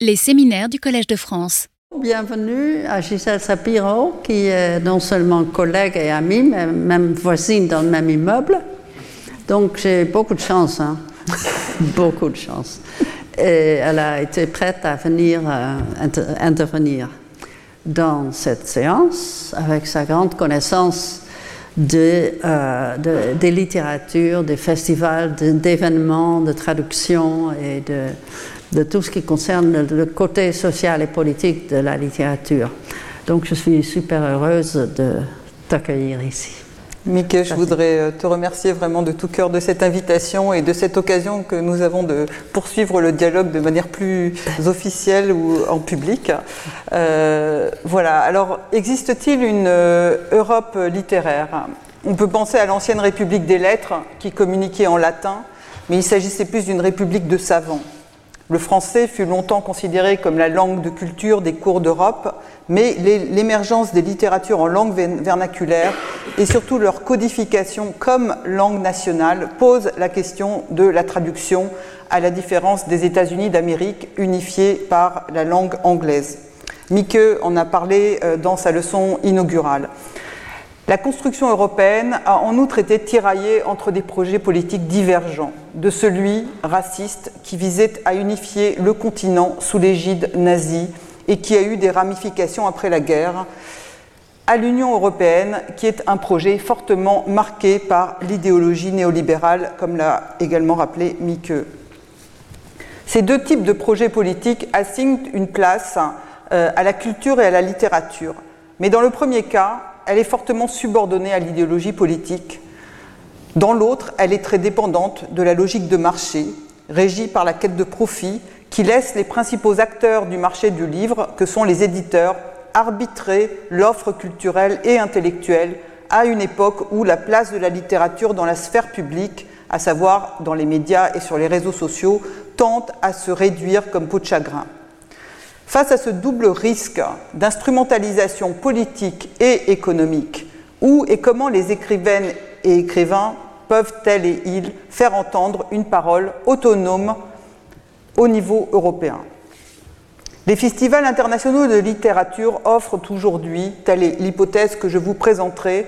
Les séminaires du Collège de France. Bienvenue à Gisèle Sapiro, qui est non seulement collègue et amie, mais même voisine dans le même immeuble. Donc j'ai beaucoup de chance, hein. beaucoup de chance. Et elle a été prête à venir euh, intervenir dans cette séance avec sa grande connaissance euh, de, des littératures, des festivals, d'événements, de traductions et de, tout ce qui concerne le, côté social et politique de la littérature. Donc je suis super heureuse de t'accueillir ici. Mickey, je voudrais euh, te remercier vraiment de tout cœur de cette invitation et de cette occasion que nous avons de poursuivre le dialogue de manière plus officielle ou en public. Euh, voilà, alors existe-t-il une euh, Europe littéraire? On peut penser à l'ancienne République des lettres qui communiquait en latin, mais il s'agissait plus d'une République de savants. Le français fut longtemps considéré comme la langue de culture des cours d'Europe, mais l'émergence des littératures en langue vernaculaire et surtout leur codification comme langue nationale pose la question de la traduction à la différence des États-Unis d'Amérique unifiés par la langue anglaise. Mieke en a parlé euh, dans sa leçon inaugurale. La construction européenne a en outre été tiraillée entre des projets politiques divergents, de celui raciste qui visait à unifier le continent sous l'égide nazie et qui a eu des ramifications après la guerre, à l'Union européenne qui est un projet fortement marqué par l'idéologie néolibérale, comme l'a également rappelé Mieke. Ces deux types de projets politiques assignent une place euh, à la culture et à la littérature. Mais dans le premier cas, elle est fortement subordonnée à l'idéologie politique. Dans l'autre, elle est très dépendante de la logique de marché, régie par la quête de profit, qui laisse les principaux acteurs du marché du livre, que sont les éditeurs, arbitrer l'offre culturelle et intellectuelle à une époque où la place de la littérature dans la sphère publique, à savoir dans les médias et sur les réseaux sociaux, tente à se réduire comme peau de chagrin. Face à ce double risque d'instrumentalisation politique et économique, où et comment les écrivaines et écrivains peuvent-elles et ils faire entendre une parole autonome au niveau européen? Les festivals internationaux de littérature offrent aujourd'hui, telle est l'hypothèse que je vous présenterai,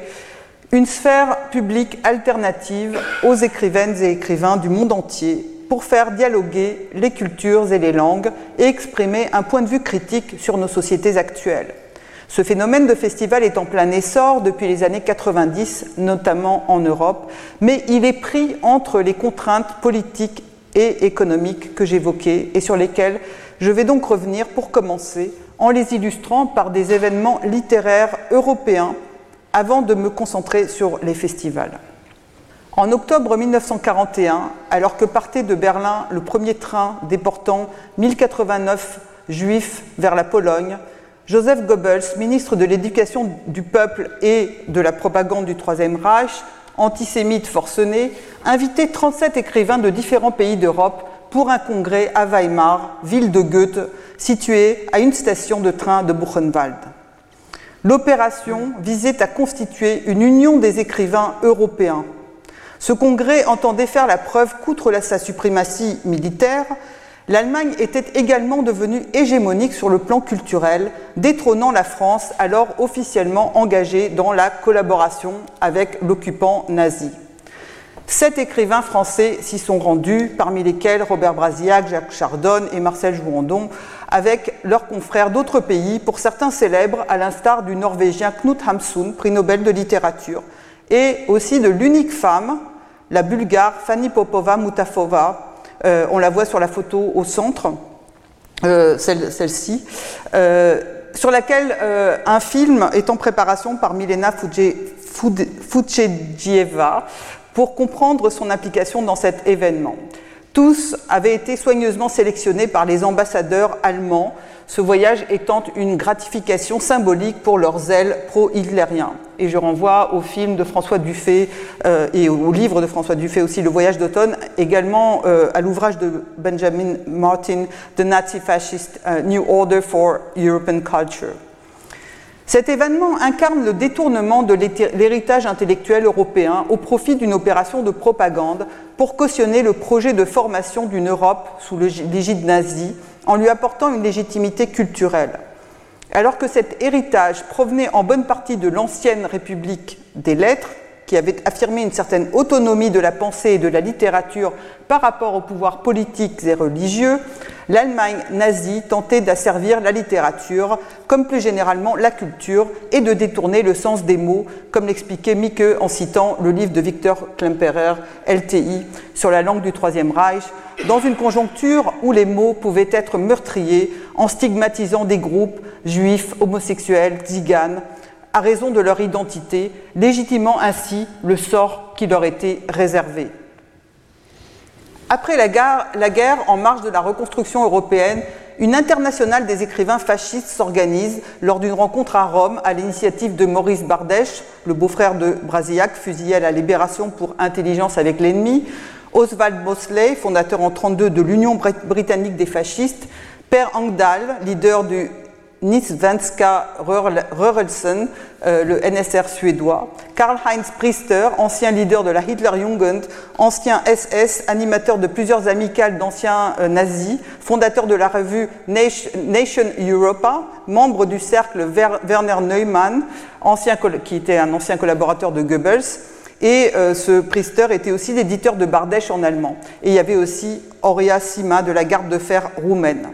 une sphère publique alternative aux écrivaines et écrivains du monde entier pour faire dialoguer les cultures et les langues et exprimer un point de vue critique sur nos sociétés actuelles. Ce phénomène de festival est en plein essor depuis les années 90, notamment en Europe, mais il est pris entre les contraintes politiques et économiques que j'évoquais et sur lesquelles je vais donc revenir pour commencer en les illustrant par des événements littéraires européens avant de me concentrer sur les festivals. En octobre 1941, alors que partait de Berlin le premier train déportant 1089 juifs vers la Pologne, Joseph Goebbels, ministre de l'Éducation du peuple et de la propagande du Troisième Reich, antisémite forcené, invitait 37 écrivains de différents pays d'Europe pour un congrès à Weimar, ville de Goethe, située à une station de train de Buchenwald. L'opération visait à constituer une union des écrivains européens ce congrès entendait faire la preuve qu'outre sa suprématie militaire, l'Allemagne était également devenue hégémonique sur le plan culturel, détrônant la France alors officiellement engagée dans la collaboration avec l'occupant nazi. Sept écrivains français s'y sont rendus, parmi lesquels Robert Brasillac, Jacques Chardonne et Marcel Jouandon, avec leurs confrères d'autres pays, pour certains célèbres, à l'instar du Norvégien Knut Hamsun, prix Nobel de littérature, et aussi de l'unique femme la bulgare Fanny Popova Mutafova. Euh, on la voit sur la photo au centre, euh, celle-ci, euh, sur laquelle un film est en préparation par Milena Fudjegieva pour comprendre son implication dans cet événement. Tous avaient été soigneusement sélectionnés par les ambassadeurs allemands, ce voyage étant une gratification symbolique pour leur zèle pro-hitlérien. Et je renvoie au film de François Dufay euh, et au livre de François Dufay aussi, Le voyage d'automne, également euh, à l'ouvrage de Benjamin Martin, The Nazi Fascist New Order for European Culture. Cet événement incarne le détournement de l'héritage intellectuel européen au profit d'une opération de propagande pour cautionner le projet de formation d'une Europe sous l'égide nazie en lui apportant une légitimité culturelle. Alors que cet héritage provenait en bonne partie de l'ancienne République des lettres, qui avait affirmé une certaine autonomie de la pensée et de la littérature par rapport aux pouvoirs politiques et religieux, l'Allemagne nazie tentait d'asservir la littérature, comme plus généralement la culture, et de détourner le sens des mots, comme l'expliquait Micke en citant le livre de Victor Klemperer, LTI, sur la langue du Troisième Reich, dans une conjoncture où les mots pouvaient être meurtriers en stigmatisant des groupes juifs, homosexuels, tziganes, à raison de leur identité, légitimant ainsi le sort qui leur était réservé. Après la guerre, en marge de la reconstruction européenne, une internationale des écrivains fascistes s'organise lors d'une rencontre à Rome à l'initiative de Maurice Bardèche, le beau-frère de Brasillac, fusillé à la Libération pour intelligence avec l'ennemi, Oswald Mosley, fondateur en 1932 de l'Union britannique des fascistes, Per Engdahl, leader du Svenska Rörelsen, euh, le NSR suédois, Karl-Heinz Priester, ancien leader de la Hitlerjugend, ancien SS, animateur de plusieurs amicales d'anciens euh, nazis, fondateur de la revue Nation Europa, membre du cercle Werner Neumann, ancien, qui était un ancien collaborateur de Goebbels, et euh, ce Priester était aussi l'éditeur de Bardèche en allemand. Et il y avait aussi Aurea Sima de la garde de fer roumaine.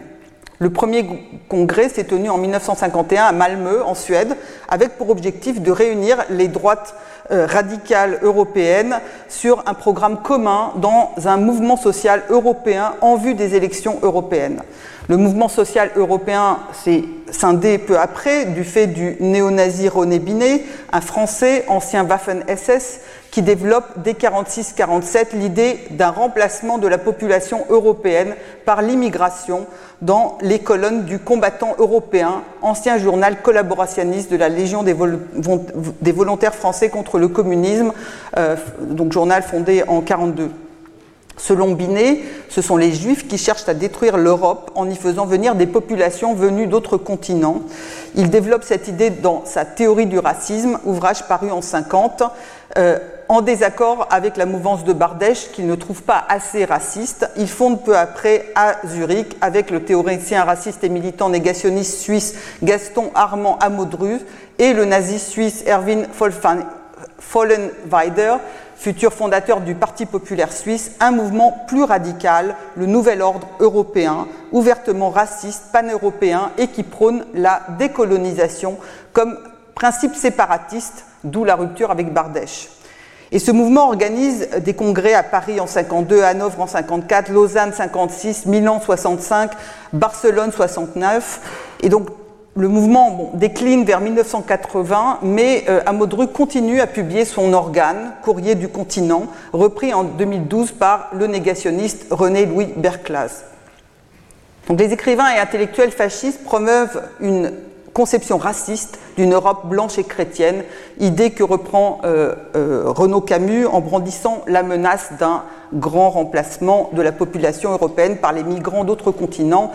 Le premier congrès s'est tenu en 1951 à Malmö, en Suède, avec pour objectif de réunir les droites euh, radicales européennes sur un programme commun dans un mouvement social européen en vue des élections européennes. Le mouvement social européen s'est scindé peu après du fait du néo-nazi René Binet, un Français, ancien Waffen-SS, qui développe dès 46-47 l'idée d'un remplacement de la population européenne par l'immigration dans les colonnes du combattant européen, ancien journal collaborationniste de la Légion des, volontaires français contre le communisme, euh, donc journal fondé en 1942. Selon Binet, ce sont les Juifs qui cherchent à détruire l'Europe en y faisant venir des populations venues d'autres continents. Il développe cette idée dans sa Théorie du racisme, ouvrage paru en 50, euh, en désaccord avec la mouvance de Bardèche qu'il ne trouve pas assez raciste. Il fonde peu après à Zurich avec le théoricien raciste et militant négationniste suisse Gaston Armand Amodruz et le nazi suisse Erwin Vollenweider futur fondateur du Parti populaire suisse, un mouvement plus radical, le Nouvel Ordre européen, ouvertement raciste, pan-européen et qui prône la décolonisation comme principe séparatiste, d'où la rupture avec Bardèche. Et ce mouvement organise des congrès à Paris en 52, Hanovre en 54, Lausanne 56, Milan 65, Barcelone 69. Et donc le mouvement décline vers 1980, mais euh, Amodru continue à publier son organe, Courrier du continent, repris en 2012 par le négationniste René-Louis Berclaz. les écrivains et intellectuels fascistes promeuvent une conception raciste d'une Europe blanche et chrétienne, idée que reprend euh, euh, Renaud Camus en brandissant la menace d'un grand remplacement de la population européenne par les migrants d'autres continents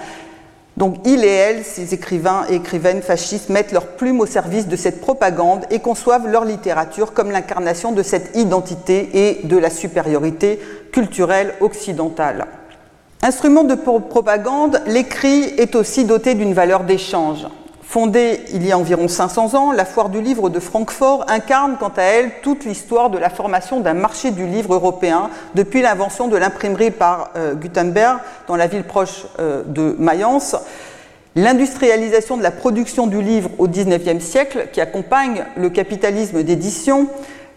donc il et elle, ces écrivains et écrivaines fascistes, mettent leur plume au service de cette propagande et conçoivent leur littérature comme l'incarnation de cette identité et de la supériorité culturelle occidentale. Instrument de propagande, l'écrit est aussi doté d'une valeur d'échange. Fondée il y a environ 500 ans, la foire du livre de Francfort incarne quant à elle toute l'histoire de la formation d'un marché du livre européen depuis l'invention de l'imprimerie par euh, Gutenberg dans la ville proche euh, de Mayence, l'industrialisation de la production du livre au XIXe siècle qui accompagne le capitalisme d'édition,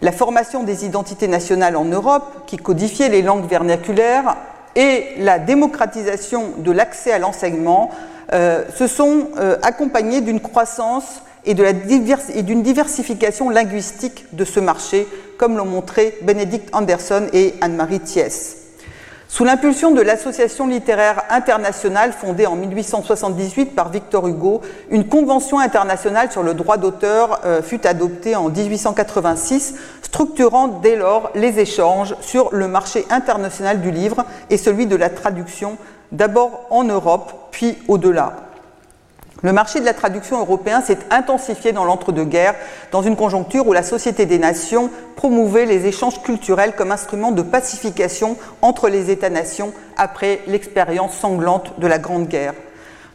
la formation des identités nationales en Europe qui codifiait les langues vernaculaires et la démocratisation de l'accès à l'enseignement se sont euh, accompagnés d'une croissance et d'une diversification linguistique de ce marché, comme l'ont montré Bénédicte Anderson et Anne-Marie Thiès. Sous l'impulsion de l'Association littéraire internationale fondée en 1878 par Victor Hugo, une convention internationale sur le droit d'auteur euh, fut adoptée en 1886, structurant dès lors les échanges sur le marché international du livre et celui de la traduction d'abord en Europe, puis au-delà. Le marché de la traduction européen s'est intensifié dans l'entre-deux-guerres, dans une conjoncture où la Société des Nations promouvait les échanges culturels comme instrument de pacification entre les États-nations après l'expérience sanglante de la Grande Guerre.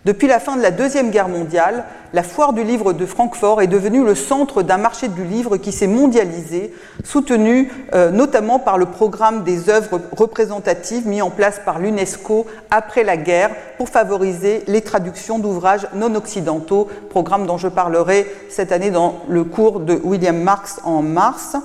Depuis la fin de la Deuxième Guerre mondiale, la foire du livre de Francfort est devenue le centre d'un marché du livre qui s'est mondialisé, soutenu euh, notamment par le programme des œuvres représentatives mis en place par l'UNESCO après la guerre pour favoriser les traductions d'ouvrages non occidentaux, programme dont je parlerai cette année dans le cours de William Marx en mars.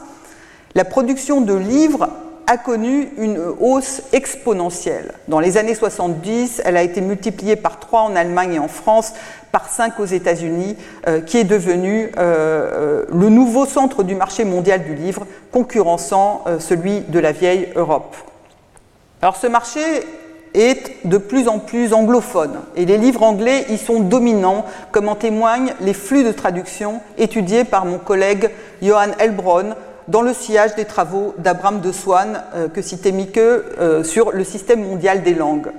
La production de livres a connu une hausse exponentielle. Dans les années 70, elle a été multipliée par 3 en Allemagne et en France, par 5 aux États-Unis, euh, qui est devenu euh, euh, le nouveau centre du marché mondial du livre, concurrençant celui de la vieille Europe. Alors ce marché est de plus en plus anglophone et les livres anglais y sont dominants, comme en témoignent les flux de traduction étudiés par mon collègue Johan Elbron dans le sillage des travaux d'Abraham de Swann, euh, que citait Mike, euh, sur le système mondial des langues.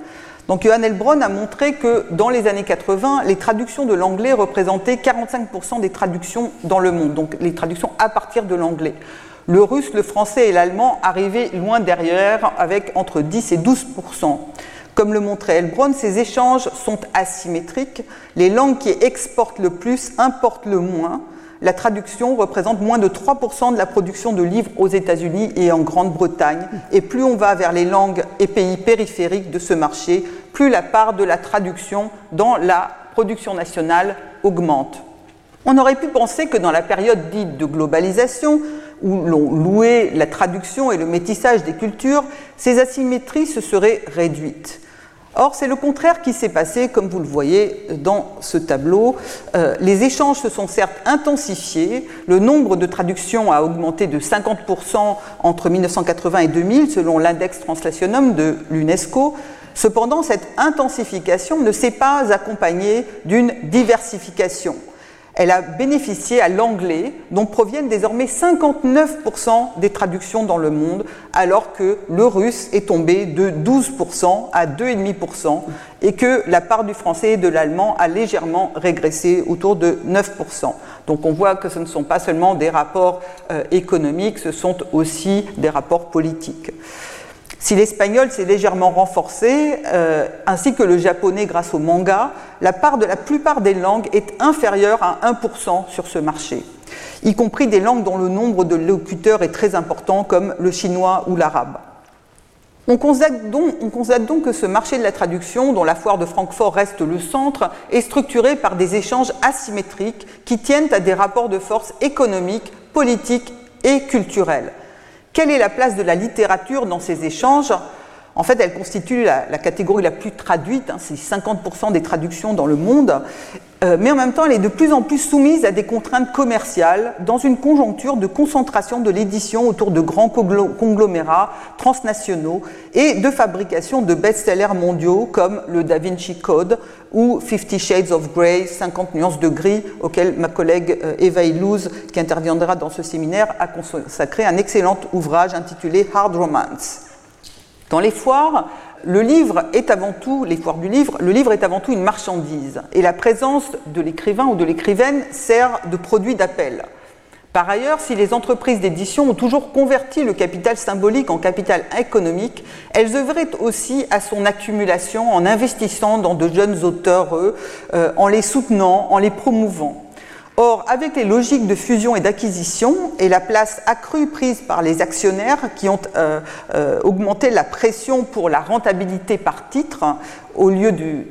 Donc Johan Elbron a montré que dans les années 80, les traductions de l'anglais représentaient 45% des traductions dans le monde, donc les traductions à partir de l'anglais. Le russe, le français et l'allemand arrivaient loin derrière avec entre 10 et 12%. Comme le montrait Elbron, ces échanges sont asymétriques. Les langues qui exportent le plus importent le moins la traduction représente moins de 3% de la production de livres aux États-Unis et en Grande-Bretagne. Et plus on va vers les langues et pays périphériques de ce marché, plus la part de la traduction dans la production nationale augmente. On aurait pu penser que dans la période dite de globalisation, où l'on louait la traduction et le métissage des cultures, ces asymétries se seraient réduites. Or, c'est le contraire qui s'est passé, comme vous le voyez dans ce tableau. Euh, les échanges se sont certes intensifiés, le nombre de traductions a augmenté de 50% entre 1980 et 2000, selon l'index Translationum de l'UNESCO. Cependant, cette intensification ne s'est pas accompagnée d'une diversification elle a bénéficié à l'anglais, dont proviennent désormais 59% des traductions dans le monde, alors que le russe est tombé de 12% à 2,5% et que la part du français et de l'allemand a légèrement régressé autour de 9%. Donc on voit que ce ne sont pas seulement des rapports euh, économiques, ce sont aussi des rapports politiques. Si l'espagnol s'est légèrement renforcé, euh, ainsi que le japonais grâce au manga, la part de la plupart des langues est inférieure à 1% sur ce marché, y compris des langues dont le nombre de locuteurs est très important, comme le chinois ou l'arabe. On constate, donc, on constate, donc, que ce marché de la traduction, dont la foire de Francfort reste le centre, est structuré par des échanges asymétriques qui tiennent à des rapports de force économiques, politiques et culturels. Quelle est la place de la littérature dans ces échanges? En fait, elle constitue la, catégorie la plus traduite, hein, c'est 50% des traductions dans le monde, mais en même temps, elle est de plus en plus soumise à des contraintes commerciales dans une conjoncture de concentration de l'édition autour de grands conglomérats transnationaux et de fabrication de best-sellers mondiaux comme le Da Vinci Code ou Fifty Shades of Grey, 50 nuances de gris, auquel ma collègue euh, Eva Illouz, qui interviendra dans ce séminaire, a consacré un excellent ouvrage intitulé Hard Romance. Dans les foires, le livre est avant tout, les foires du livre, le livre est avant tout une marchandise et la présence de l'écrivain ou de l'écrivaine sert de produit d'appel. Par ailleurs, si les entreprises d'édition ont toujours converti le capital symbolique en capital économique, elles œuvraient aussi à son accumulation en investissant dans de jeunes auteurs, euh, en les soutenant, en les promouvant. Or, avec les logiques de fusion et d'acquisition et la place accrue prise par les actionnaires qui ont euh, euh, augmenté la pression pour la rentabilité par titre, au lieu de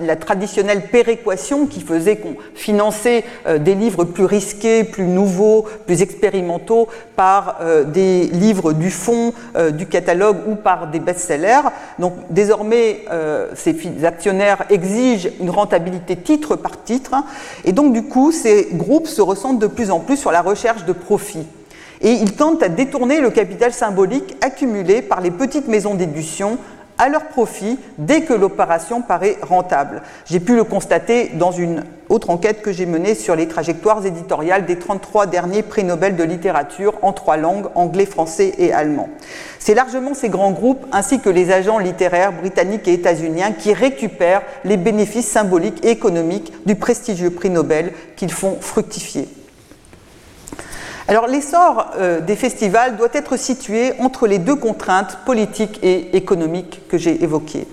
la traditionnelle péréquation qui faisait qu'on finançait euh, des livres plus risqués, plus nouveaux, plus expérimentaux par euh, des livres du fond, euh, du catalogue ou par des best-sellers. Donc désormais, ces actionnaires exigent une rentabilité titre par titre et donc du coup, ces groupes se ressentent de plus en plus sur la recherche de profit et ils tentent à détourner le capital symbolique accumulé par les petites maisons d'édition à leur profit dès que l'opération paraît rentable. J'ai pu le constater dans une autre enquête que j'ai menée sur les trajectoires éditoriales des 33 derniers prix Nobel de littérature en trois langues, anglais, français et allemand. C'est largement ces grands groupes ainsi que les agents littéraires britanniques et états-uniens qui récupèrent les bénéfices symboliques et économiques du prestigieux prix Nobel qu'ils font fructifier. Alors l'essor euh, des festivals doit être situé entre les deux contraintes politiques et économiques que j'ai évoquées.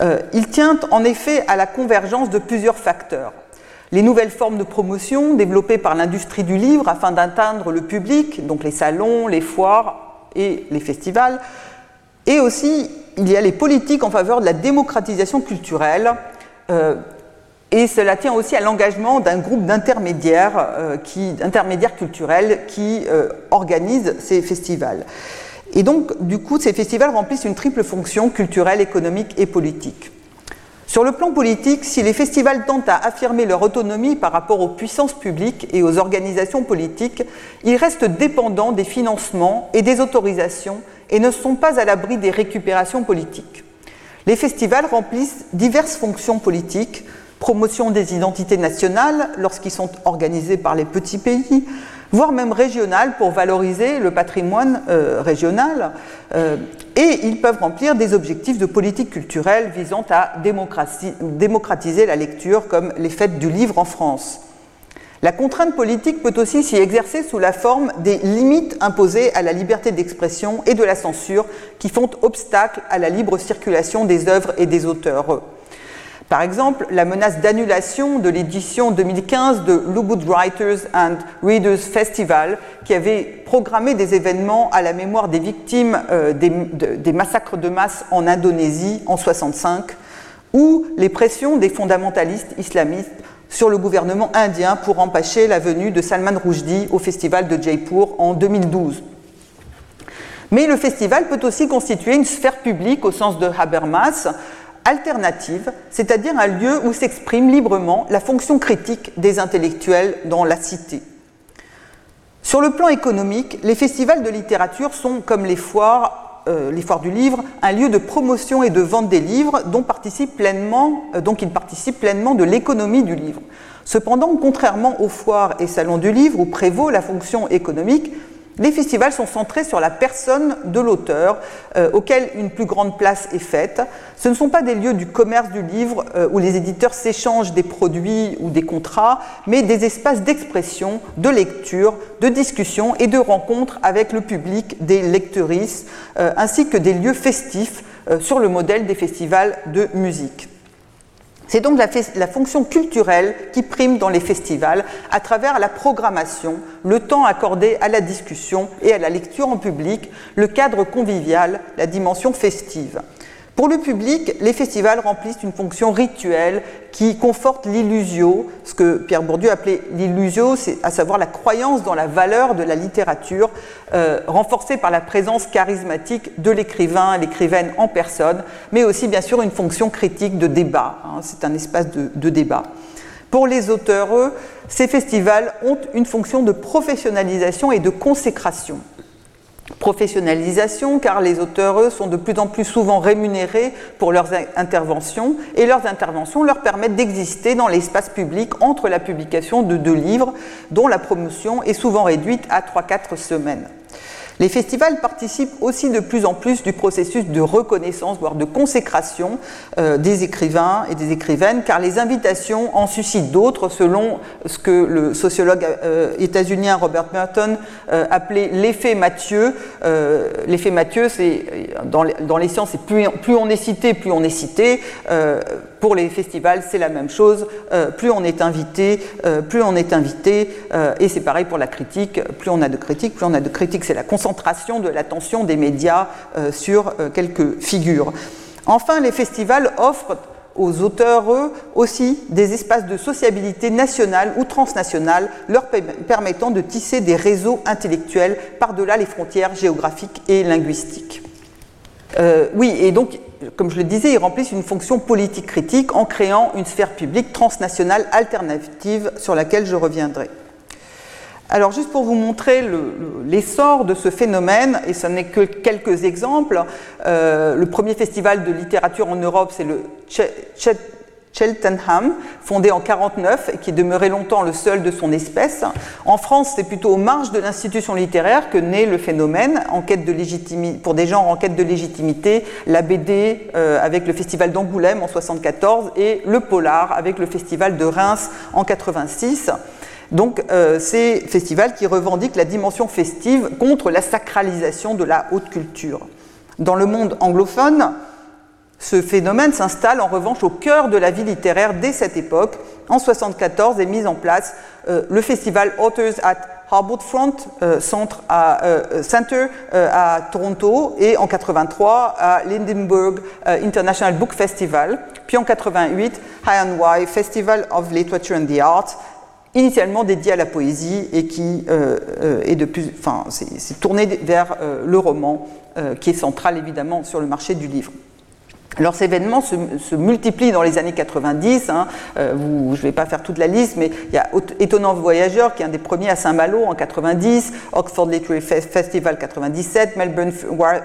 Euh, il tient en effet à la convergence de plusieurs facteurs. Les nouvelles formes de promotion développées par l'industrie du livre afin d'atteindre le public, donc les salons, les foires et les festivals, et aussi il y a les politiques en faveur de la démocratisation culturelle, euh, et cela tient aussi à l'engagement d'un groupe d'intermédiaires, euh, culturels qui euh, organisent ces festivals. Et donc, du coup, ces festivals remplissent une triple fonction culturelle, économique et politique. Sur le plan politique, si les festivals tentent à affirmer leur autonomie par rapport aux puissances publiques et aux organisations politiques, ils restent dépendants des financements et des autorisations et ne sont pas à l'abri des récupérations politiques. Les festivals remplissent diverses fonctions politiques, promotion des identités nationales lorsqu'ils sont organisés par les petits pays, voire même régionales pour valoriser le patrimoine euh, régional. Euh, et ils peuvent remplir des objectifs de politique culturelle visant à démocratiser la lecture, comme les fêtes du livre en France. La contrainte politique peut aussi s'y exercer sous la forme des limites imposées à la liberté d'expression et de la censure qui font obstacle à la libre circulation des œuvres et des auteurs. Par exemple, la menace d'annulation de l'édition 2015 de Lubud Writers and Readers Festival, qui avait programmé des événements à la mémoire des victimes euh, des, massacres de masse en Indonésie en 65, ou les pressions des fondamentalistes islamistes sur le gouvernement indien pour empêcher la venue de Salman Rushdie au festival de Jaipur en 2012. Mais le festival peut aussi constituer une sphère publique au sens de Habermas, alternative, c'est-à-dire un lieu où s'exprime librement la fonction critique des intellectuels dans la cité. Sur le plan économique, les festivals de littérature sont, comme les foires, euh, du livre, un lieu de promotion et de vente des livres dont, euh, donc ils participent pleinement de l'économie du livre. Cependant, contrairement aux foires et salons du livre où prévaut la fonction économique, les festivals sont centrés sur la personne de l'auteur, euh, auquel une plus grande place est faite. Ce ne sont pas des lieux du commerce du livre euh, où les éditeurs s'échangent des produits ou des contrats, mais des espaces d'expression, de lecture, de discussion et de rencontre avec le public des lectrices, euh, ainsi que des lieux festifs sur le modèle des festivals de musique. C'est donc la, fonction culturelle qui prime dans les festivals à travers la programmation, le temps accordé à la discussion et à la lecture en public, le cadre convivial, la dimension festive. Pour le public, les festivals remplissent une fonction rituelle qui conforte l'illusio, ce que Pierre Bourdieu appelait l'illusio, c'est à savoir la croyance dans la valeur de la littérature, euh, renforcée par la présence charismatique de l'écrivain, l'écrivaine en personne, mais aussi bien sûr une fonction critique de débat. Hein, c'est un espace de, de débat. Pour les auteurs, eux, ces festivals ont une fonction de professionnalisation et de consécration professionnalisation, car les auteurs, sont de plus en plus souvent rémunérés pour leurs interventions, et leurs interventions leur permettent d'exister dans l'espace public entre la publication de deux livres, dont la promotion est souvent réduite à 3-4 semaines. Les festivals participent aussi de plus en plus du processus de reconnaissance, voire de consécration euh, des écrivains et des écrivaines, car les invitations en suscitent d'autres, selon ce que le sociologue euh, états-unien Robert Merton euh, appelait l'effet Mathieu. l'effet Mathieu, c'est dans, les sciences, plus, plus, on est cité, plus on est cité. Pour les festivals, c'est la même chose. plus on est invité, plus on est invité. et c'est pareil pour la critique. Plus on a de critiques, plus on a de critiques, c'est la concentration de l'attention des médias euh, sur euh, quelques figures. Enfin, les festivals offrent aux auteurs, eux, aussi des espaces de sociabilité nationale ou transnationale, leur permettant de tisser des réseaux intellectuels par-delà les frontières géographiques et linguistiques. Euh, oui, et donc, comme je le disais, ils remplissent une fonction politique critique en créant une sphère publique transnationale alternative sur laquelle je reviendrai. Alors juste pour vous montrer l'essor de ce phénomène, et ce n'est que quelques exemples, euh, le premier festival de littérature en Europe, c'est le Cheltenham, fondé en 49 et qui demeuré longtemps le seul de son espèce. En France, c'est plutôt aux marges de l'institution littéraire que naît le phénomène en quête de légitimité, pour des genres en quête de légitimité, la BD euh, avec le festival d'Angoulême en 74 et le polar avec le festival de Reims en 86. Donc, euh, ces festivals qui revendiquent la dimension festive contre la sacralisation de la haute culture. Dans le monde anglophone, ce phénomène s'installe en revanche au cœur de la vie littéraire dès cette époque. En 1974 est mis en place euh, le festival Authors at Harbourfront euh, Centre à, Center à Toronto et en 83 à l'Edinburgh International Book Festival, puis en 88 High and Wye Festival of Literature and the Arts initialement dédié à la poésie et qui euh, euh, est de plus, enfin, c'est tourné vers euh, le roman, qui est central évidemment sur le marché du livre. Ces événements se, multiplient dans les années 90. Hein. Euh, je ne vais pas faire toute la liste, mais il y a Étonnant Voyageur qui est un des premiers à Saint-Malo en 90, Oxford Literary Festival 97, Melbourne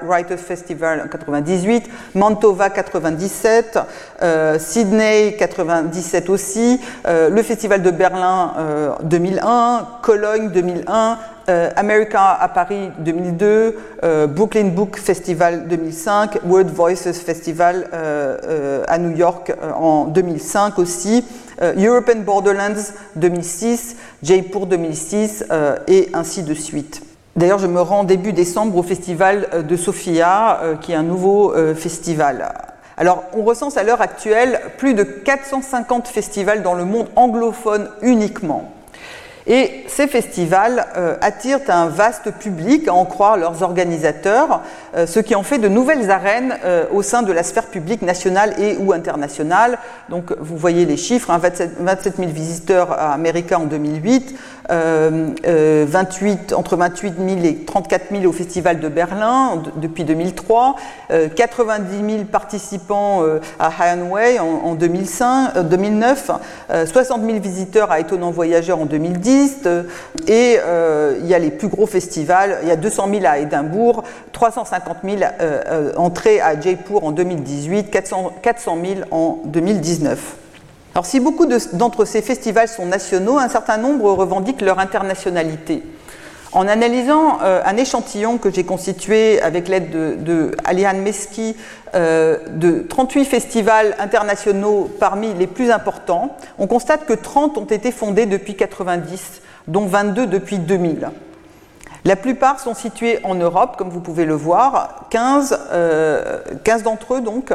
Writers Festival en 98, Mantova 97, euh, Sydney 97 aussi, euh, le Festival de Berlin 2001, Cologne 2001, euh, America à Paris 2002, euh, Brooklyn Book Festival 2005, World Voices Festival euh, à New York en 2005 aussi, European Borderlands 2006, Jaipur 2006 et ainsi de suite. D'ailleurs, je me rends début décembre au festival de Sofia, qui est un nouveau festival. Alors, on recense à l'heure actuelle plus de 450 festivals dans le monde anglophone uniquement. Et ces festivals euh, attirent un vaste public, à en croire leurs organisateurs, ce qui en fait de nouvelles arènes euh, au sein de la sphère publique nationale et ou internationale. Donc vous voyez les chiffres, 27, 000 visiteurs à America en 2008, 28, entre 28 000 et 34 000 au Festival de Berlin depuis 2003, 90 000 participants à Hanway en, en 2005, 2009, 60 000 visiteurs à Étonnant Voyageur en 2010, et euh, il y a les plus gros festivals. Il y a 200 000 à Édimbourg, 350 000 euh, euh, entrées à Jaipur en 2018, 400, 400 000 en 2019. Alors si beaucoup d'entre ces festivals sont nationaux, un certain nombre revendiquent leur internationalité. En analysant euh, un échantillon que j'ai constitué avec l'aide de, de Meski euh, de 38 festivals internationaux parmi les plus importants, on constate que 30 ont été fondés depuis 90, dont 22 depuis 2000. La plupart sont situés en Europe, comme vous pouvez le voir, 15, euh, d'entre eux donc,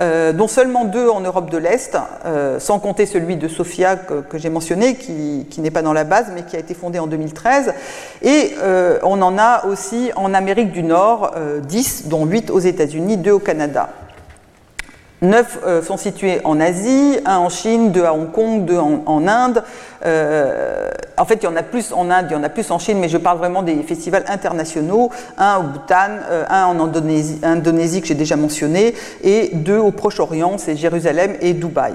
euh, dont seulement deux en Europe de l'Est, euh, sans compter celui de Sofia que, j'ai mentionné, qui, qui n'est pas dans la base, mais qui a été fondé en 2013. Et on en a aussi en Amérique du Nord, 10, dont 8 aux États-Unis, 2 au Canada. Neuf euh, sont situés en Asie, un en Chine, deux à Hong Kong, deux en, Inde. Euh, en fait, il y en a plus en Inde, il y en a plus en Chine, mais je parle vraiment des festivals internationaux. Un au Bhoutan, euh, un en Indonésie, Indonésie que j'ai déjà mentionné, et deux au Proche-Orient, c'est Jérusalem et Dubaï.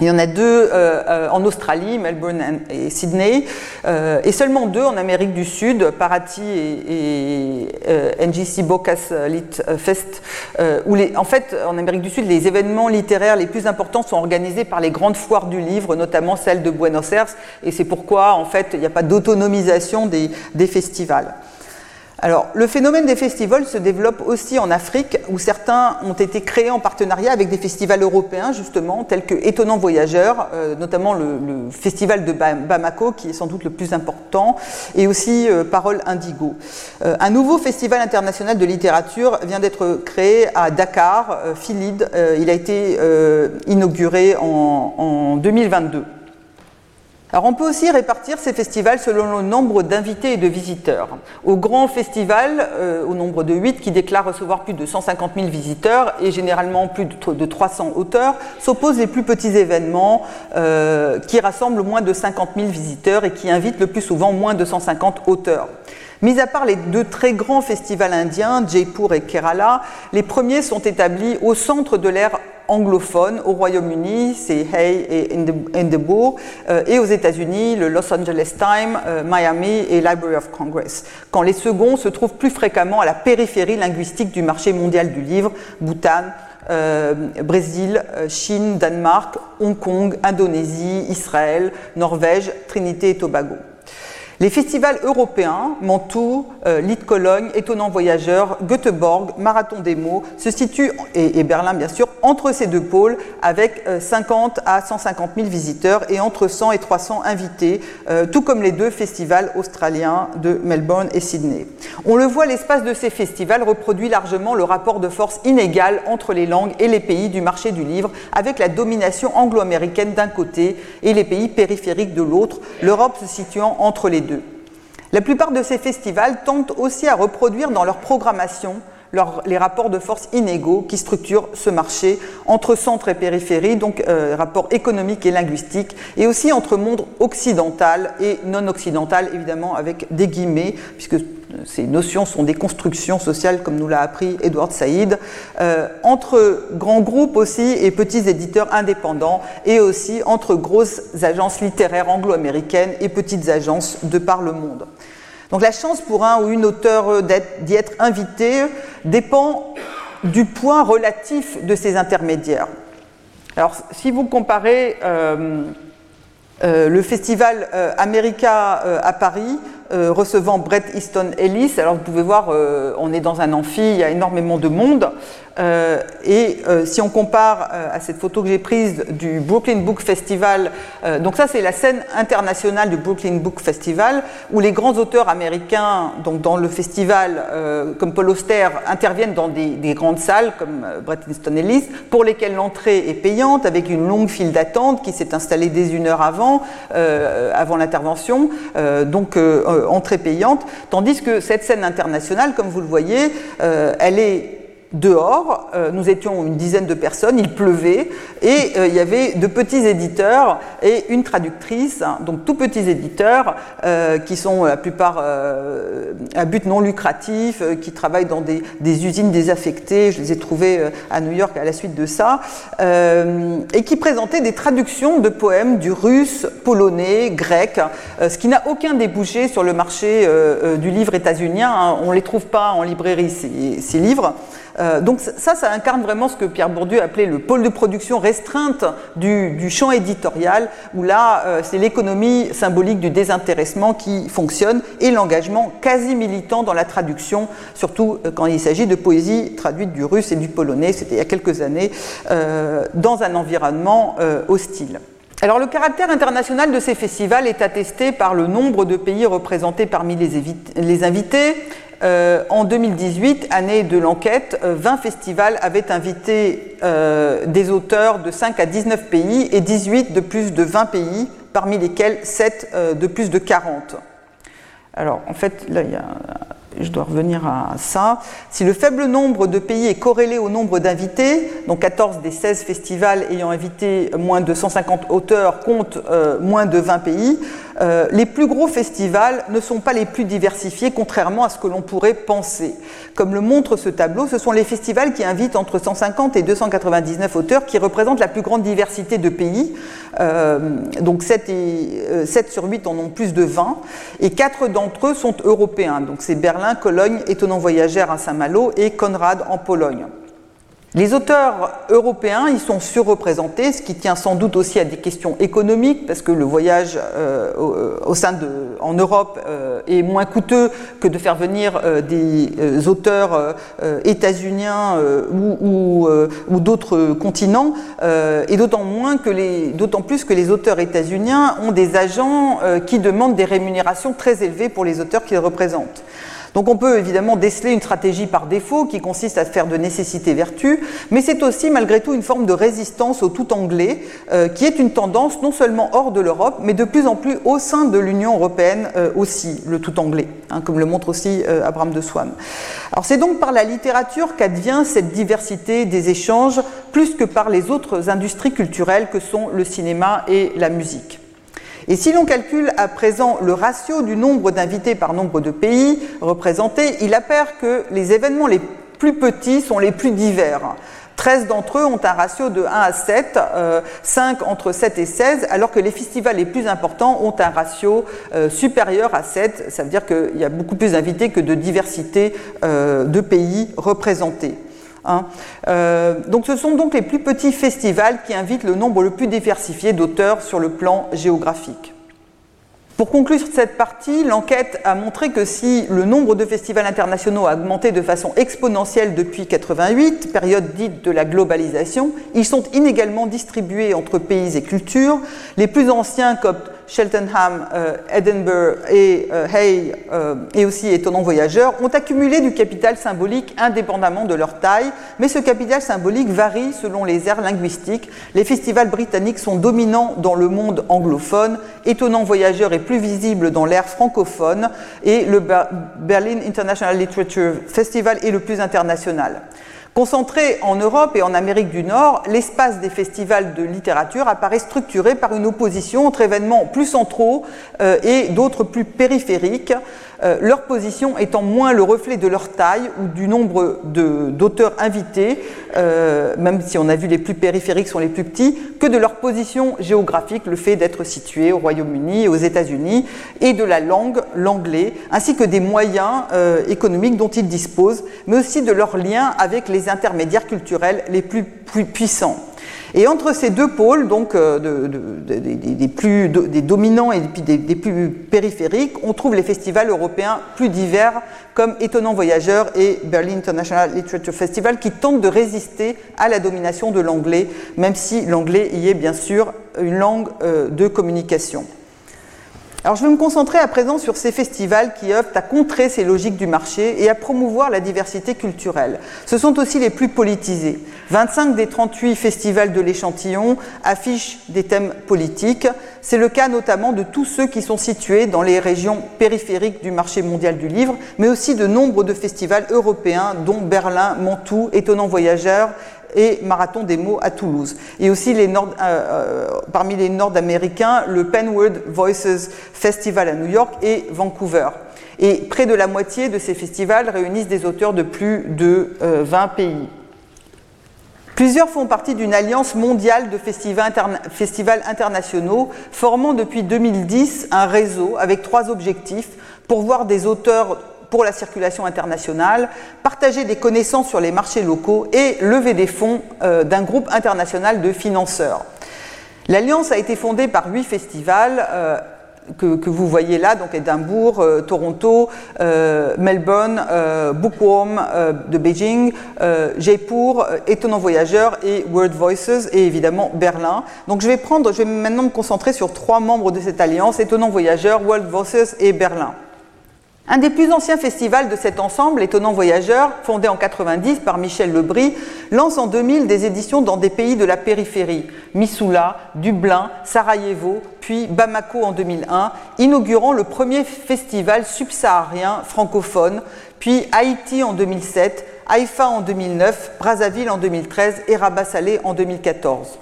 Il y en a deux euh, euh, en Australie, Melbourne et Sydney, euh, et seulement deux en Amérique du Sud, Paraty et, NGC Bocas Lit Fest, où les, en fait, en Amérique du Sud, les événements littéraires les plus importants sont organisés par les grandes foires du livre, notamment celle de Buenos Aires, et c'est pourquoi, en fait, il n'y a pas d'autonomisation des festivals. Alors, le phénomène des festivals se développe aussi en Afrique, où certains ont été créés en partenariat avec des festivals européens, justement, tels que Étonnant Voyageur, euh, notamment le, festival de Bamako, qui est sans doute le plus important, et aussi euh, Parole Indigo. Euh, un nouveau festival international de littérature vient d'être créé à Dakar, Philide. il a été inauguré en, en 2022. Alors on peut aussi répartir ces festivals selon le nombre d'invités et de visiteurs. Au grand festival, euh, au nombre de 8 qui déclarent recevoir plus de 150 000 visiteurs et généralement plus de 300 auteurs, s'opposent les plus petits événements euh, qui rassemblent moins de 50 000 visiteurs et qui invitent le plus souvent moins de 150 auteurs. Mis à part les deux très grands festivals indiens, Jaipur et Kerala, les premiers sont établis au centre de l'ère anglophones. Au Royaume-Uni, c'est Hay et Indebo, euh, et aux États-Unis, le Los Angeles Times, euh, Miami et Library of Congress. Quand les seconds se trouvent plus fréquemment à la périphérie linguistique du marché mondial du livre, Bhoutan, euh, Brésil, Chine, Danemark, Hong Kong, Indonésie, Israël, Norvège, Trinité et Tobago. Les festivals européens, Mantoue, euh, Cologne, Étonnant Voyageur, Göteborg, Marathon des mots, se situent, et, Berlin bien sûr, entre ces deux pôles avec 50 euh, à 150 000 visiteurs et entre 100 et 300 invités, euh, tout comme les deux festivals australiens de Melbourne et Sydney. On le voit, l'espace de ces festivals reproduit largement le rapport de force inégal entre les langues et les pays du marché du livre, avec la domination anglo-américaine d'un côté et les pays périphériques de l'autre, l'Europe se situant entre les deux. La plupart de ces festivals tentent aussi à reproduire dans leur programmation les rapports de force inégaux qui structurent ce marché entre centre et périphérie, donc euh, rapports économiques et linguistiques, et aussi entre monde occidental et non occidental, évidemment avec des guillemets, puisque ces notions sont des constructions sociales, comme nous l'a appris Edward Saïd, euh, entre grands groupes aussi et petits éditeurs indépendants, et aussi entre grosses agences littéraires anglo-américaines et petites agences de par le monde. Donc la chance pour un ou une auteur d'y être, invité dépend du point relatif de ces intermédiaires. Alors si vous comparez euh, euh, le festival America à Paris euh, recevant Brett Easton Ellis. Alors vous pouvez voir, euh, on est dans un amphi, il y a énormément de monde. Euh, et si on compare à cette photo que j'ai prise du Brooklyn Book Festival, donc ça c'est la scène internationale du Brooklyn Book Festival, où les grands auteurs américains, donc dans le festival, comme Paul Auster, interviennent dans des, des grandes salles comme Brett Easton Ellis, pour lesquelles l'entrée est payante, avec une longue file d'attente qui s'est installée dès une heure avant, avant l'intervention. donc entrée payante, tandis que cette scène internationale, comme vous le voyez, euh, elle est dehors, euh, nous étions une dizaine de personnes, il pleuvait, et euh, il y avait de petits éditeurs et une traductrice, hein, donc tout petits éditeurs, euh, qui sont la plupart à but non lucratif, qui travaillent dans des, usines désaffectées, je les ai trouvés à New York à la suite de ça, et qui présentaient des traductions de poèmes du russe, polonais, grec, ce qui n'a aucun débouché sur le marché du livre états-unien, hein. on ne les trouve pas en librairie, ces livres. Euh, donc ça, ça incarne vraiment ce que Pierre Bourdieu appelait le pôle de production restreinte du, champ éditorial, où là, euh, c'est l'économie symbolique du désintéressement qui fonctionne et l'engagement quasi militant dans la traduction, surtout euh, quand il s'agit de poésie traduite du russe et du polonais, c'était il y a quelques années, dans un environnement hostile. Alors le caractère international de ces festivals est attesté par le nombre de pays représentés parmi les invités, euh, en 2018, année de l'enquête, 20 euh, festivals avaient invité euh, des auteurs de 5 à 19 pays et 18 de plus de 20 pays, parmi lesquels 7 de plus de 40. Alors en fait, là, y a je dois revenir à ça. Si le faible nombre de pays est corrélé au nombre d'invités, donc 14 des 16 festivals ayant invité moins de 150 auteurs comptent moins de 20 pays, euh, les plus gros festivals ne sont pas les plus diversifiés, contrairement à ce que l'on pourrait penser. Comme le montre ce tableau, ce sont les festivals qui invitent entre 150 et 299 auteurs qui représentent la plus grande diversité de pays. Euh, donc 7, et, 7 sur 8 en ont plus de 20, et 4 d'entre eux sont européens. Donc c'est Berlin, Cologne, Étonnant voyageur à Saint-Malo et Conrad en Pologne. Les auteurs européens, ils sont surreprésentés, ce qui tient sans doute aussi à des questions économiques, parce que le voyage euh, au, sein de, en Europe euh, est moins coûteux que de faire venir euh, des auteurs états-uniens ou, ou d'autres continents, et d'autant moins que les, d'autant plus que les auteurs états-uniens ont des agents qui demandent des rémunérations très élevées pour les auteurs qu'ils représentent. Donc on peut évidemment déceler une stratégie par défaut qui consiste à faire de nécessité vertu, mais c'est aussi malgré tout une forme de résistance au tout anglais euh, qui est une tendance non seulement hors de l'Europe, mais de plus en plus au sein de l'Union européenne euh, aussi, le tout anglais, hein, comme le montre aussi euh, Abraham de Swan. Alors c'est donc par la littérature qu'advient cette diversité des échanges plus que par les autres industries culturelles que sont le cinéma et la musique. Et si l'on calcule à présent le ratio du nombre d'invités par nombre de pays représentés, il apparaît que les événements les plus petits sont les plus divers. 13 d'entre eux ont un ratio de 1 à 7, 5 entre 7 et 16, alors que les festivals les plus importants ont un ratio supérieur à 7. Ça veut dire qu'il y a beaucoup plus d'invités que de diversité de pays représentés. Hein. donc ce sont donc les plus petits festivals qui invitent le nombre le plus diversifié d'auteurs sur le plan géographique. Pour conclure cette partie, l'enquête a montré que si le nombre de festivals internationaux a augmenté de façon exponentielle depuis 88, période dite de la globalisation, ils sont inégalement distribués entre pays et cultures. Les plus anciens, comme Cheltenham, euh, Edinburgh et euh, Hay, euh, et aussi Étonnant Voyageur, ont accumulé du capital symbolique indépendamment de leur taille, mais ce capital symbolique varie selon les aires linguistiques. Les festivals britanniques sont dominants dans le monde anglophone, Étonnant Voyageur est plus visible dans l'ère francophone, et le Berlin International Literature Festival est le plus international. Concentré en Europe et en Amérique du Nord, l'espace des festivals de littérature apparaît structuré par une opposition entre événements plus centraux euh, et d'autres plus périphériques, euh, leur position étant moins le reflet de leur taille ou du nombre d'auteurs invités, euh, même si on a vu les plus périphériques sont les plus petits, que de leur position géographique, le fait d'être situé au Royaume-Uni et aux États-Unis, et de la langue, l'anglais, ainsi que des moyens euh, économiques dont ils disposent, mais aussi de leur lien avec les intermédiaires culturels les plus puissants. Et entre ces deux pôles, donc euh, des, plus, dominants et des, des, plus périphériques, on trouve les festivals européens plus divers comme Étonnant Voyageur et Berlin International Literature Festival qui tentent de résister à la domination de l'anglais, même si l'anglais y est bien sûr une langue euh, de communication. Alors je vais me concentrer à présent sur ces festivals qui œuvrent à contrer ces logiques du marché et à promouvoir la diversité culturelle. Ce sont aussi les plus politisés. 25 des 38 festivals de l'échantillon affichent des thèmes politiques. C'est le cas notamment de tous ceux qui sont situés dans les régions périphériques du marché mondial du livre, mais aussi de nombre de festivals européens dont Berlin, Mantoue, Étonnant Voyageur et Marathon des mots à Toulouse. Et aussi euh, euh, parmi les Nord-Américains, le Penword Voices Festival à New York et Vancouver. Et près de la moitié de ces festivals réunissent des auteurs de plus de 20 euh, pays. Plusieurs font partie d'une alliance mondiale de festivals, festivals, internationaux, formant depuis 2010 un réseau avec trois objectifs pour voir des auteurs pour la circulation internationale, partager des connaissances sur les marchés locaux et lever des fonds euh, d'un groupe international de financeurs. L'Alliance a été fondée par huit festivals. Euh, que, vous voyez là, donc Édimbourg, euh, Toronto, Melbourne, Bookworm de Beijing, Jaipur, Étonnant Voyageur et World Voices et évidemment Berlin. Donc je vais je vais maintenant me concentrer sur trois membres de cette alliance, Étonnant Voyageur, World Voices et Berlin. Un des plus anciens festivals de cet ensemble, Étonnant Voyageur, fondé en 90 par Michel Lebris, lance en 2000 des éditions dans des pays de la périphérie, Missoula, Dublin, Sarajevo, puis Bamako en 2001, inaugurant le premier festival subsaharien francophone, puis Haïti en 2007, Haïfa en 2009, Brazzaville en 2013 et Rabat Salé en 2014.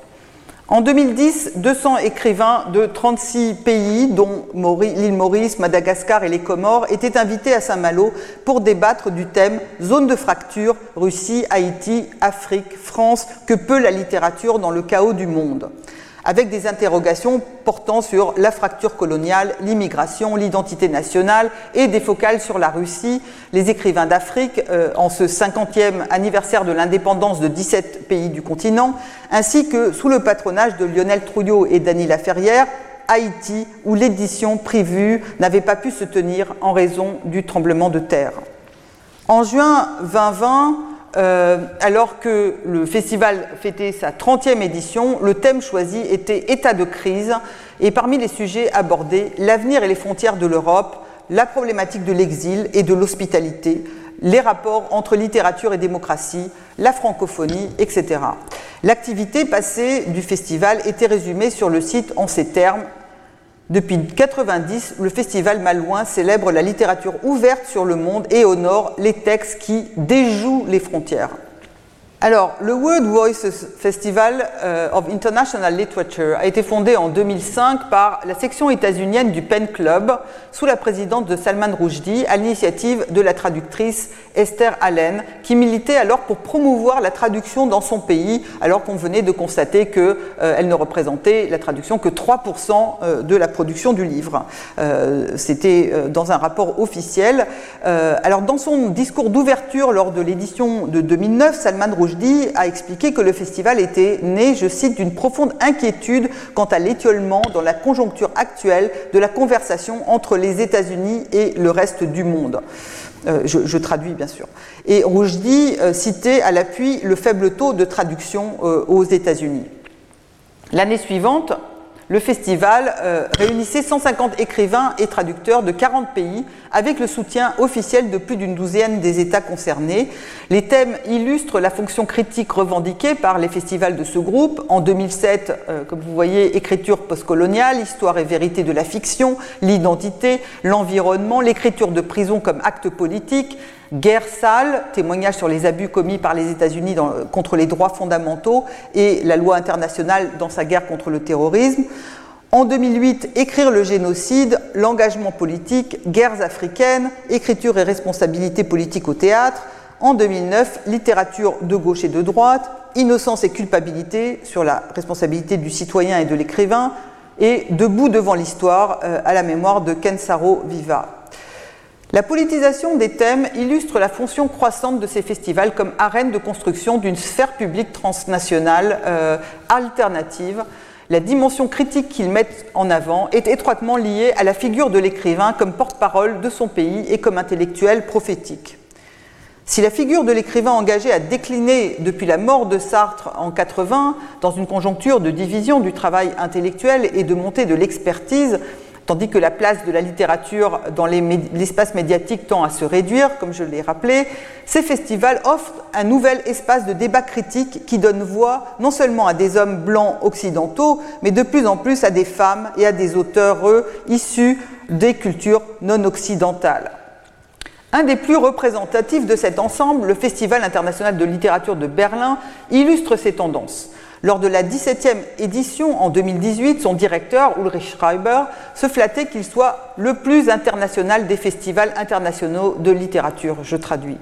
En 2010, 200 écrivains de 36 pays, dont l'île Maurice, Madagascar et les Comores, étaient invités à Saint-Malo pour débattre du thème Zone de fracture, Russie, Haïti, Afrique, France, que peut la littérature dans le chaos du monde avec des interrogations portant sur la fracture coloniale, l'immigration, l'identité nationale et des focales sur la Russie. Les écrivains d'Afrique, euh, en ce 50e anniversaire de l'indépendance de 17 pays du continent, ainsi que sous le patronage de Lionel Trouillot et Dany Laferrière, Haïti, où l'édition prévue n'avait pas pu se tenir en raison du tremblement de terre. En juin 2020, euh, alors que le festival fêtait sa 30e édition, le thème choisi était État de crise et parmi les sujets abordés, l'avenir et les frontières de l'Europe, la problématique de l'exil et de l'hospitalité, les rapports entre littérature et démocratie, la francophonie, etc. L'activité passée du festival était résumée sur le site en ces termes depuis 1990, le Festival Malouin célèbre la littérature ouverte sur le monde et honore les textes qui déjouent les frontières. Alors, le World Voices Festival euh, of International Literature a été fondé en 2005 par la section états-unienne du Pen Club, sous la présidence de Salman Rushdie, à l'initiative de la traductrice Esther Allen, qui militait alors pour promouvoir la traduction dans son pays, alors qu'on venait de constater qu'elle euh, ne représentait la traduction que 3% euh, de la production du livre. C'était dans un rapport officiel. alors, dans son discours d'ouverture lors de l'édition de 2009, Salman Rushdie Rushdie a expliqué que le festival était né, je cite, d'une profonde inquiétude quant à l'étiolement dans la conjoncture actuelle de la conversation entre les États-Unis et le reste du monde. Euh, je, traduis bien sûr. Et Rushdie euh, citait à l'appui le faible taux de traduction euh, aux États-Unis. L'année suivante, le festival réunissait 150 écrivains et traducteurs de 40 pays avec le soutien officiel de plus d'une douzaine des États concernés. Les thèmes illustrent la fonction critique revendiquée par les festivals de ce groupe. En 2007, euh, comme vous voyez, écriture postcoloniale, histoire et vérité de la fiction, l'identité, l'environnement, l'écriture de prison comme acte politique, Guerre sale, témoignage sur les abus commis par les États-Unis contre les droits fondamentaux et la loi internationale dans sa guerre contre le terrorisme. En 2008, Écrire le génocide, l'engagement politique, guerres africaines, écriture et responsabilité politique au théâtre. En 2009, littérature de gauche et de droite, innocence et culpabilité sur la responsabilité du citoyen et de l'écrivain, et Debout devant l'histoire euh, à la mémoire de Kensaro Viva. La politisation des thèmes illustre la fonction croissante de ces festivals comme arène de construction d'une sphère publique transnationale euh, alternative. La dimension critique qu'ils mettent en avant est étroitement liée à la figure de l'écrivain comme porte-parole de son pays et comme intellectuel prophétique. Si la figure de l'écrivain engagé a décliné depuis la mort de Sartre en 80 dans une conjoncture de division du travail intellectuel et de montée de l'expertise, tandis que la place de la littérature dans l'espace médiatique tend à se réduire, comme je l'ai rappelé, ces festivals offrent un nouvel espace de débat critique qui donne voix non seulement à des hommes blancs occidentaux, mais de plus en plus à des femmes et à des auteurs issus des cultures non occidentales. Un des plus représentatifs de cet ensemble, le Festival international de littérature de Berlin, illustre ces tendances. Lors de la 17e édition en 2018, son directeur, Ulrich Schreiber, se flattait qu'il soit le plus international des festivals internationaux de littérature. Je traduis.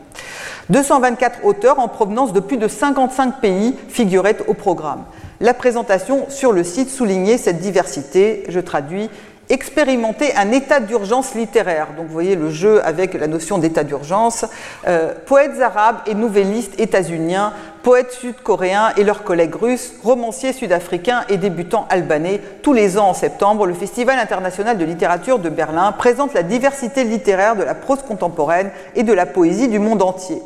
224 auteurs en provenance de plus de 55 pays figuraient au programme. La présentation sur le site soulignait cette diversité. Je traduis expérimenter un état d'urgence littéraire. Donc vous voyez le jeu avec la notion d'état d'urgence. Euh, poètes arabes et nouvellistes états-uniens, poètes sud-coréens et leurs collègues russes, romanciers sud-africains et débutants albanais. Tous les ans en septembre, le Festival international de littérature de Berlin présente la diversité littéraire de la prose contemporaine et de la poésie du monde entier.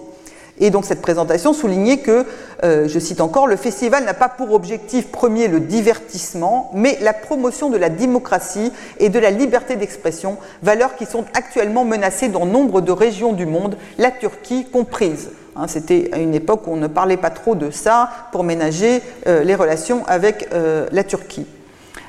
Et donc cette présentation soulignait que, euh, je cite encore, le festival n'a pas pour objectif premier le divertissement, mais la promotion de la démocratie et de la liberté d'expression, valeurs qui sont actuellement menacées dans nombre de régions du monde, la Turquie comprise. Hein, c'était à une époque où on ne parlait pas trop de ça pour ménager euh, les relations avec euh, la Turquie.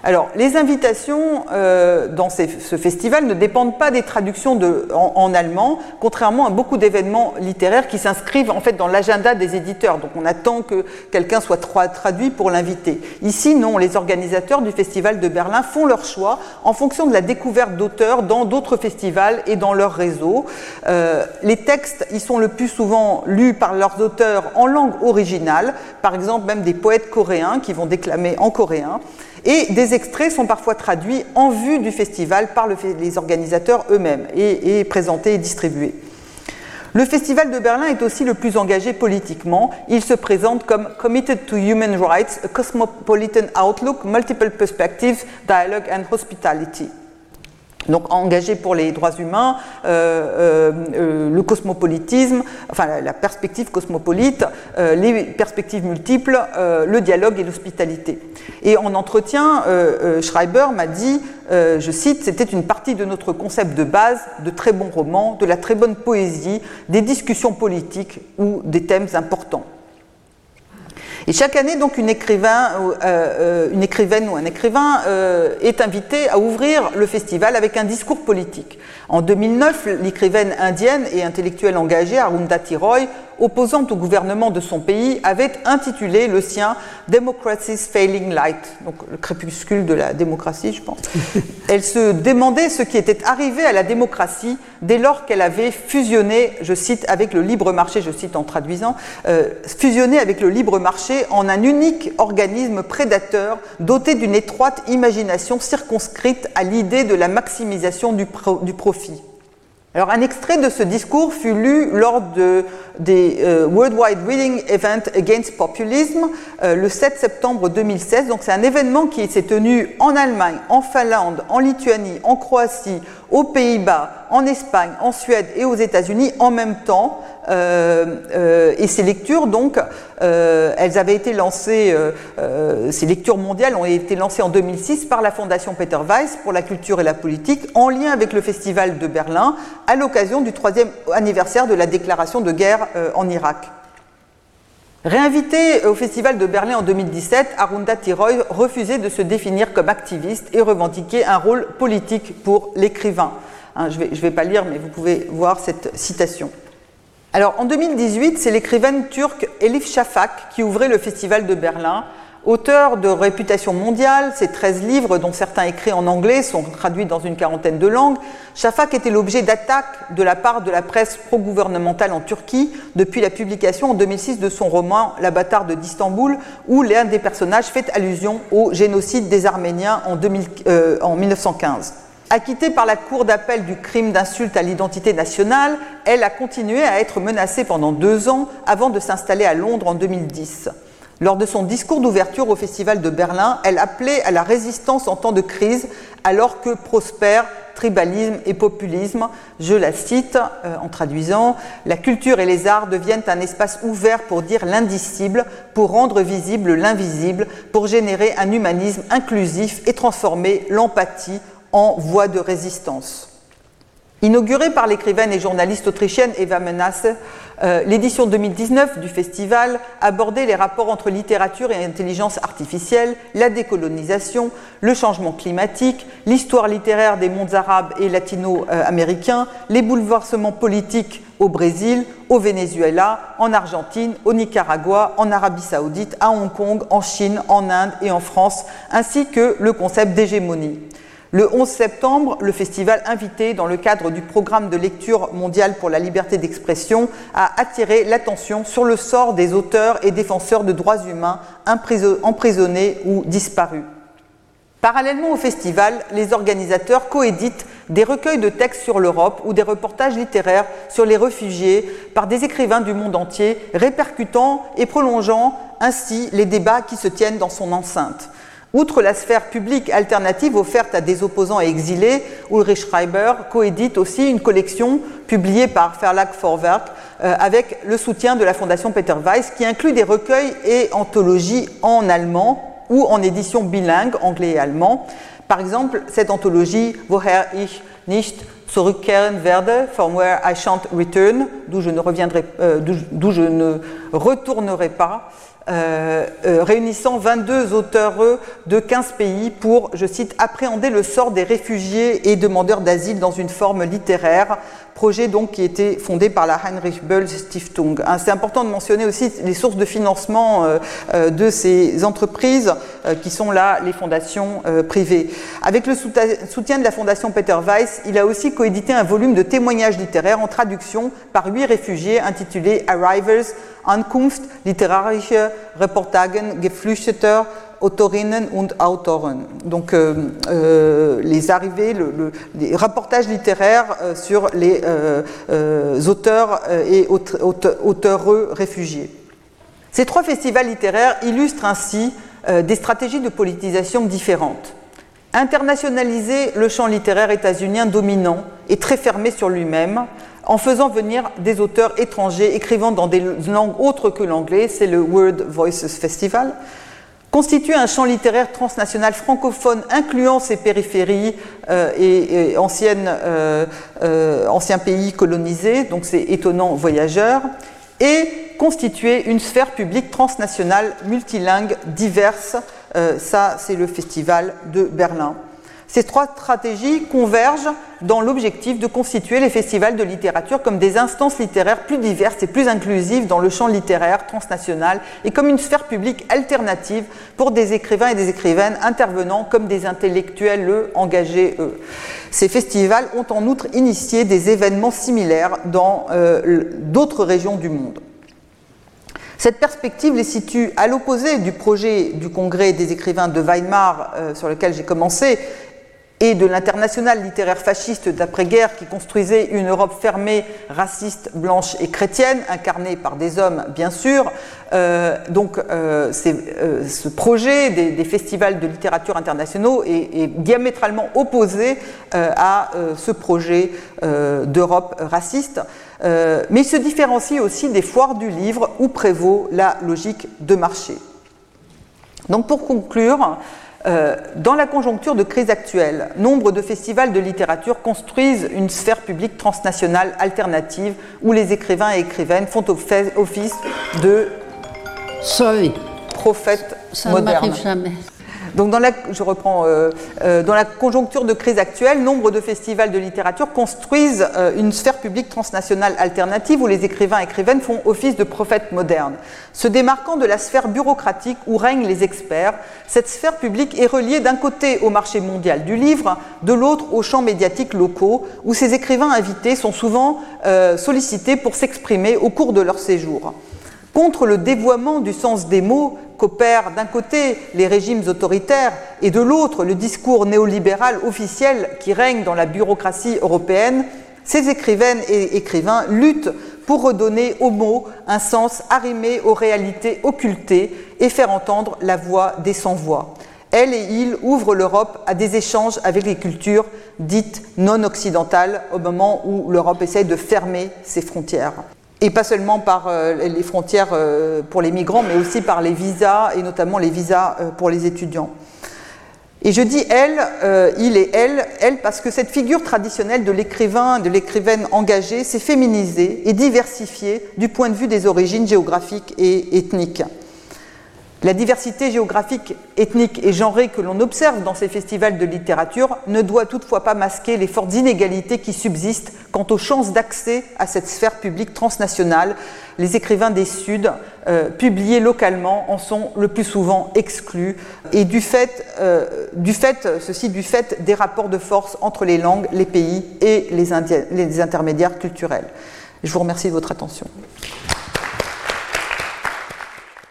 Alors, les invitations euh, dans ce festival ne dépendent pas des traductions en, allemand, contrairement à beaucoup d'événements littéraires qui s'inscrivent en fait dans l'agenda des éditeurs. Donc, on attend que quelqu'un soit traduit pour l'inviter. Ici, non, les organisateurs du festival de Berlin font leur choix en fonction de la découverte d'auteurs dans d'autres festivals et dans leur réseau. Euh, les textes, ils sont le plus souvent lus par leurs auteurs en langue originale, par exemple même des poètes coréens qui vont déclamer en coréen. Et des extraits sont parfois traduits en vue du festival par les organisateurs eux-mêmes et, présentés et distribués. Le Festival de Berlin est aussi le plus engagé politiquement. Il se présente comme Committed to Human Rights, a Cosmopolitan Outlook, Multiple Perspectives, Dialogue and Hospitality donc engagé pour les droits humains, euh, euh, euh, le cosmopolitisme, enfin la, perspective cosmopolite, les perspectives multiples, le dialogue et l'hospitalité. Et en entretien, Schreiber m'a dit, je cite, c'était une partie de notre concept de base, de très bons romans, de la très bonne poésie, des discussions politiques ou des thèmes importants. Et chaque année, donc, une, écrivain, euh, euh, une écrivaine ou un écrivain euh, est invité à ouvrir le festival avec un discours politique. En 2009, l'écrivaine indienne et intellectuelle engagée Arundhati Roy opposante au gouvernement de son pays, avait intitulé le sien Democracy's Failing Light, donc le crépuscule de la démocratie, je pense. Elle se demandait ce qui était arrivé à la démocratie dès lors qu'elle avait fusionné, je cite, avec le libre marché, je cite en traduisant, euh, fusionné avec le libre marché en un unique organisme prédateur doté d'une étroite imagination circonscrite à l'idée de la maximisation du, du profit. Alors un extrait de ce discours fut lu lors de, des euh, Worldwide Reading Event Against Populism euh, le 7 septembre 2016. Donc c'est un événement qui s'est tenu en Allemagne, en Finlande, en Lituanie, en Croatie, aux Pays-Bas, en Espagne, en Suède et aux États-Unis en même temps. Euh, et ces lectures, donc, elles avaient été lancées, ces lectures mondiales ont été lancées en 2006 par la Fondation Peter Weiss pour la culture et la politique, en lien avec le Festival de Berlin, à l'occasion du troisième anniversaire de la déclaration de guerre en Irak. Réinvité au Festival de Berlin en 2017, Arunda Tiroy refusait de se définir comme activiste et revendiquait un rôle politique pour l'écrivain. Hein, je ne vais, vais, pas lire, mais vous pouvez voir cette citation. Alors, en 2018, c'est l'écrivaine turque Elif Shafak qui ouvrait le Festival de Berlin Auteur de réputation mondiale, ses 13 livres, dont certains écrits en anglais, sont traduits dans une quarantaine de langues. Shafak était l'objet d'attaques de la part de la presse pro-gouvernementale en Turquie depuis la publication en 2006 de son roman La bâtarde d'Istanbul, où l'un des personnages fait allusion au génocide des Arméniens en, euh, en 1915. Acquittée par la Cour d'appel du crime d'insulte à l'identité nationale, elle a continué à être menacée pendant deux ans avant de s'installer à Londres en 2010. Lors de son discours d'ouverture au Festival de Berlin, elle appelait à la résistance en temps de crise alors que prospèrent tribalisme et populisme. Je la cite euh, en traduisant La culture et les arts deviennent un espace ouvert pour dire l'indicible, pour rendre visible l'invisible, pour générer un humanisme inclusif et transformer l'empathie en voie de résistance. Inaugurée par l'écrivaine et journaliste autrichienne Eva Menasse, euh, l'édition 2019 du festival abordait les rapports entre littérature et intelligence artificielle, la décolonisation, le changement climatique, l'histoire littéraire des mondes arabes et latino-américains, les bouleversements politiques au Brésil, au Venezuela, en Argentine, au Nicaragua, en Arabie saoudite, à Hong Kong, en Chine, en Inde et en France, ainsi que le concept d'hégémonie. Le 11 septembre, le festival invité, dans le cadre du programme de lecture mondiale pour la liberté d'expression, a attiré l'attention sur le sort des auteurs et défenseurs de droits humains emprisonnés ou disparus. Parallèlement au festival, les organisateurs coéditent des recueils de textes sur l'Europe ou des reportages littéraires sur les réfugiés par des écrivains du monde entier, répercutant et prolongeant ainsi les débats qui se tiennent dans son enceinte. Outre la sphère publique alternative offerte à des opposants exilés, Ulrich Schreiber coédite aussi une collection publiée par Verlag Vorwerk euh, avec le soutien de la Fondation Peter Weiss qui inclut des recueils et anthologies en allemand ou en édition bilingue, anglais et allemand. Par exemple, cette anthologie Woher ich nicht zurückkehren werde, from where I shan't return, d'où je ne reviendrai, euh, d'où je ne retournerai pas, euh, euh, réunissant 22 auteurs de 15 pays pour, je cite, appréhender le sort des réfugiés et demandeurs d'asile dans une forme littéraire, projet donc qui était fondé par la Heinrich Böll Stiftung. Hein, c'est important de mentionner aussi les sources de financement euh, de ces entreprises qui sont là les fondations privées. Avec le soutien de la fondation Peter Weiss, il a aussi coédité un volume de témoignages littéraires en traduction par huit réfugiés intitulé Arrivals Ankunft literarische Reportagen Geflüchteter Autorinnen und Autoren. Donc euh, euh, les arrivées, le, les rapportages littéraires euh, sur les auteurs et auteurs réfugiés. Ces trois festivals littéraires illustrent ainsi des stratégies de politisation différentes. Internationaliser le champ littéraire états-unien dominant et très fermé sur lui-même, en faisant venir des auteurs étrangers écrivant dans des langues autres que l'anglais, c'est le World Voices Festival, constitue un champ littéraire transnational francophone incluant ses périphéries euh, et, euh, euh, anciens pays colonisés, donc c'est étonnant voyageurs, et constituer une sphère publique transnationale multilingue diverse. ça, c'est le festival de Berlin. Ces trois stratégies convergent dans l'objectif de constituer les festivals de littérature comme des instances littéraires plus diverses et plus inclusives dans le champ littéraire transnational et comme une sphère publique alternative pour des écrivains et des écrivaines intervenant comme des intellectuels eux, engagés eux. Ces festivals ont en outre initié des événements similaires dans euh, d'autres régions du monde. Cette perspective les situe à l'opposé du projet du Congrès des écrivains de Weimar euh, sur lequel j'ai commencé et de l'international littéraire fasciste d'après-guerre qui construisait une Europe fermée, raciste, blanche et chrétienne, incarnée par des hommes, bien sûr. Euh, donc, euh, euh, ce projet des, festivals de littérature internationaux est, diamétralement opposé à ce projet d'Europe raciste. mais il se différencie aussi des foires du livre où prévaut la logique de marché. Donc, pour conclure, euh, dans la conjoncture de crise actuelle, nombre de festivals de littérature construisent une sphère publique transnationale alternative où les écrivains et écrivaines font office de prophètes Ça modernes. jamais. Donc, dans la, je reprends, euh, euh, dans la conjoncture de crise actuelle, nombre de festivals de littérature construisent euh, une sphère publique transnationale alternative où les écrivains et écrivaines font office de prophètes modernes. Se démarquant de la sphère bureaucratique où règnent les experts, cette sphère publique est reliée d'un côté au marché mondial du livre, de l'autre aux champs médiatiques locaux, où ces écrivains invités sont souvent sollicités pour s'exprimer au cours de leur séjour. Contre le dévoiement du sens des mots, qu'opèrent d'un côté les régimes autoritaires et de l'autre le discours néolibéral officiel qui règne dans la bureaucratie européenne, ces écrivaines et écrivains luttent pour redonner aux mots un sens arrimé aux réalités occultées et faire entendre la voix des sans-voix. Elle et il ouvrent l'Europe à des échanges avec les cultures dites non occidentales au moment où l'Europe essaie de fermer ses frontières et pas seulement par euh, les frontières euh, pour les migrants, mais aussi par les visas, et notamment les visas euh, pour les étudiants. Et je dis elle, il et elle, elle parce que cette figure traditionnelle de l'écrivain, de l'écrivaine engagée s'est féminisée et diversifiée du point de vue des origines géographiques et ethniques. La diversité géographique, ethnique et genrée que l'on observe dans ces festivals de littérature ne doit toutefois pas masquer les fortes inégalités qui subsistent quant aux chances d'accès à cette sphère publique transnationale. Les écrivains des Suds, euh, publiés localement, en sont le plus souvent exclus, et du fait, euh, du fait, ceci du fait des rapports de force entre les langues, les pays et les, les intermédiaires culturels. Je vous remercie de votre attention.